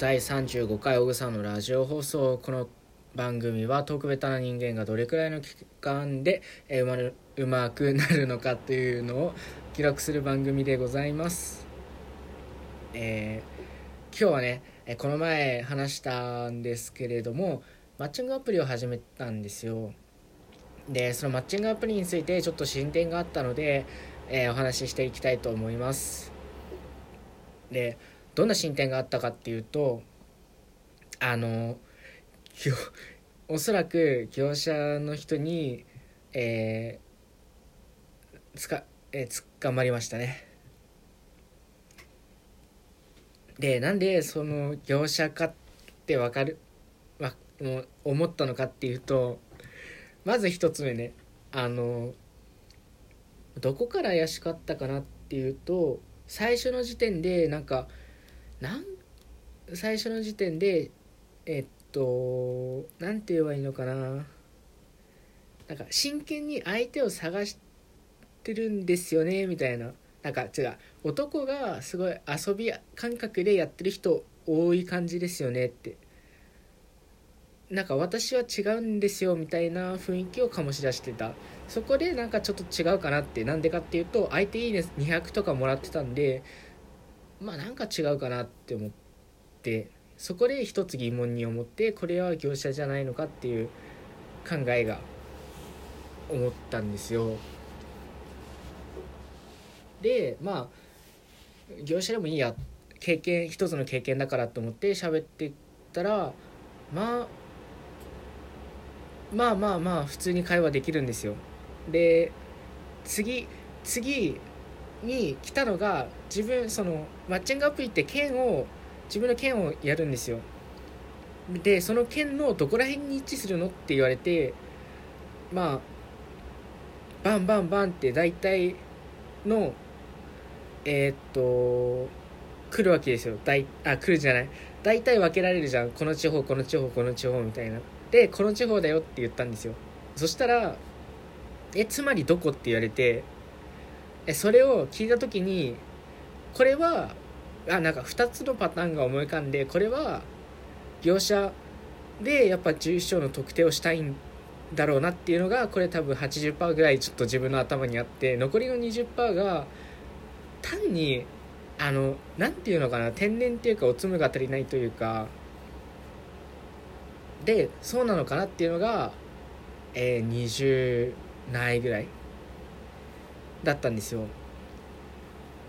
第35回小草のラジオ放送この番組は特別な人間がどれくらいの期間でえーうまるうまくなるのかというのを記録する番組でございます、えー今日はねこの前話したんですけれどもマッチングアプリを始めたんですよ。でそのマッチングアプリについてちょっと進展があったので、えーお話ししていきたいと思います。でどんな進展があったかっていうとあのきょおそらく業者の人にえー、つかえー、捕まりましたね。でなんでその業者かって分かるわもう思ったのかっていうとまず一つ目ねあのどこから怪しかったかなっていうと最初の時点でなんかなん最初の時点でえっとなんて言えばいいのかな。なんか真剣に相手を探してるんですよねみたいな。なんか違う。男がすごい遊び感覚でやってる人多い感じですよねって。なんか私は違うんですよみたいな雰囲気を醸し出してた。そこでなんかちょっと違うかなって。なんでかっていうと相手いいね200とかもらってたんでまあなんか違うかなって思ってそこで一つ疑問に思ってこれは業者じゃないのかっていう考えが思ったんですよ。でまあ業者でもいいや。経験一つの経験だからと思って喋ってったらまあまあまあまあ普通に会話できるんですよ。で次次に来たのが自分そのマッチングアプリって剣を自分の剣をやるんですよ。でその剣のどこら辺に位置するのって言われてまあバンバンバンって大体のえーっと来るわけですよ。大あ来るじゃない。大体分けられるじゃん。この地方この地方この地方みたいな。でこの地方だよって言ったんですよ。そしたら「えつまりどこ?」って言われてそれを聞いた時にこれはあなんか2つのパターンが思い浮かんでこれは業者でやっぱ重症の特定をしたいんだろうなっていうのがこれ多分80%ぐらいちょっと自分の頭にあって残りの20%が単にあのなんていうのかな天然っていうかおつむが足りないというかでそうなのかなっていうのが、えー、20ないぐらいだったんですよ。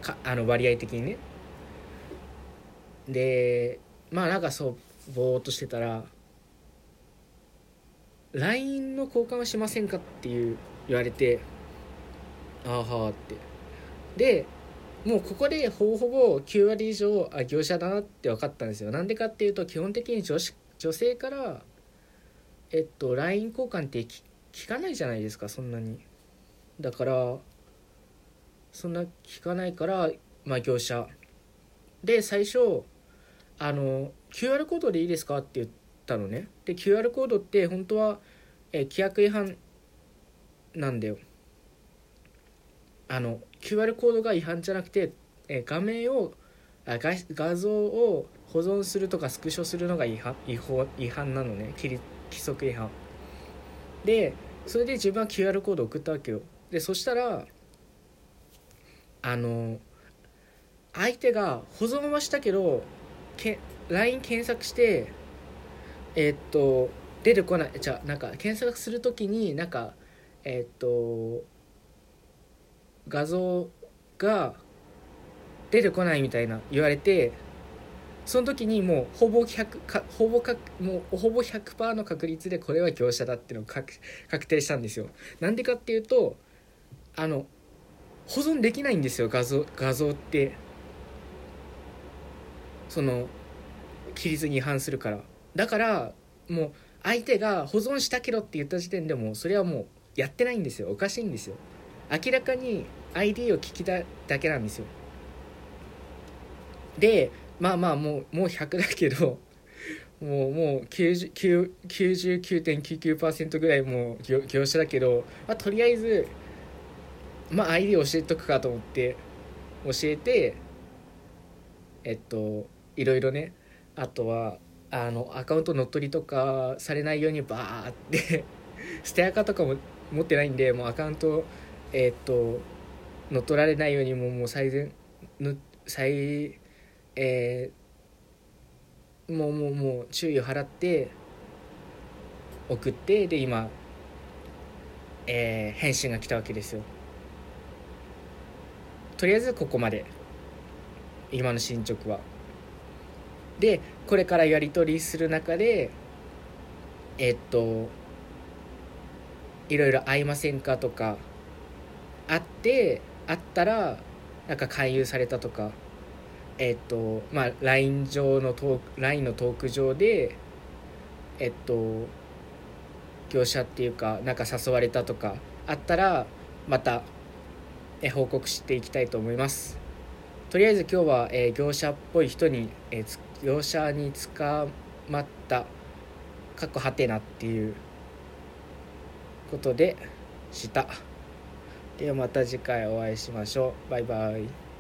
かあの割合的にね。でまあなんかそうぼーっとしてたら LINE の交換をしませんかっていう言われてああはあって。でもうここでほぼほぼ9割以上あ業者だなって分かったんですよ。なんでかっていうと基本的に女子女性からえっと LINE 交換って聞聞かないじゃないですかそんなに。だからそんな聞かないからまあ業者。で最初あの QR コードでいいですかって言ったのね。で QR コードって本当は、え規約違反なんだよ。あの QR コードが違反じゃなくて、え画面をあ画画像を保存するとかスクショするのが違反違法違反なのね。規規則違反。でそれで自分は QR コード送ったわけよ。でそしたらあの相手が保存はしたけどけ LINE 検索してえーっと出てこないじゃなんか検索するときになんかえーっと画像が出てこないみたいな言われてその時にもうほぼ100かほぼかもうほぼ100%の確率でこれは業者だっていうのが確確定したんですよ。なんでかっていうとあの保存できないんですよ画像画像って。その規律に違反するから。だからもう相手が保存したけどって言った時点でもうそれはもうやってないんですよ。おかしいんですよ。明らかに ID を聞きただけなんですよ。でまあまあもうもう100だけどもうもう99 99.99%ぐらいもう業業者だけど、まあ、とりあえずまあ ID 教えとくかと思って教えてえっといろいろねあとはあのアカウント乗っ取りとかされないようにバーって ステアカとかも持ってないんでもうアカウントえっと乗っ取られないようにもうもう最善ぬ最えーもうもうもう注意を払って送ってで今、えー返信が来たわけですよ。とりあえずここまで。今の進捗は。でこれからやり取りする中でえっといろいろ会いませんかとかあってあったらなんか勧誘されたとかえっとまあ LINE 上のトーク LINE のトーク上でえっと業者っていうかなんか誘われたとかあったらまた報告していきたいと思います。とりあえず今日は、え業者っぽい人に、え業者に捕まったかっこはてなっていうことでした。ではまた次回お会いしましょう。バイバイ。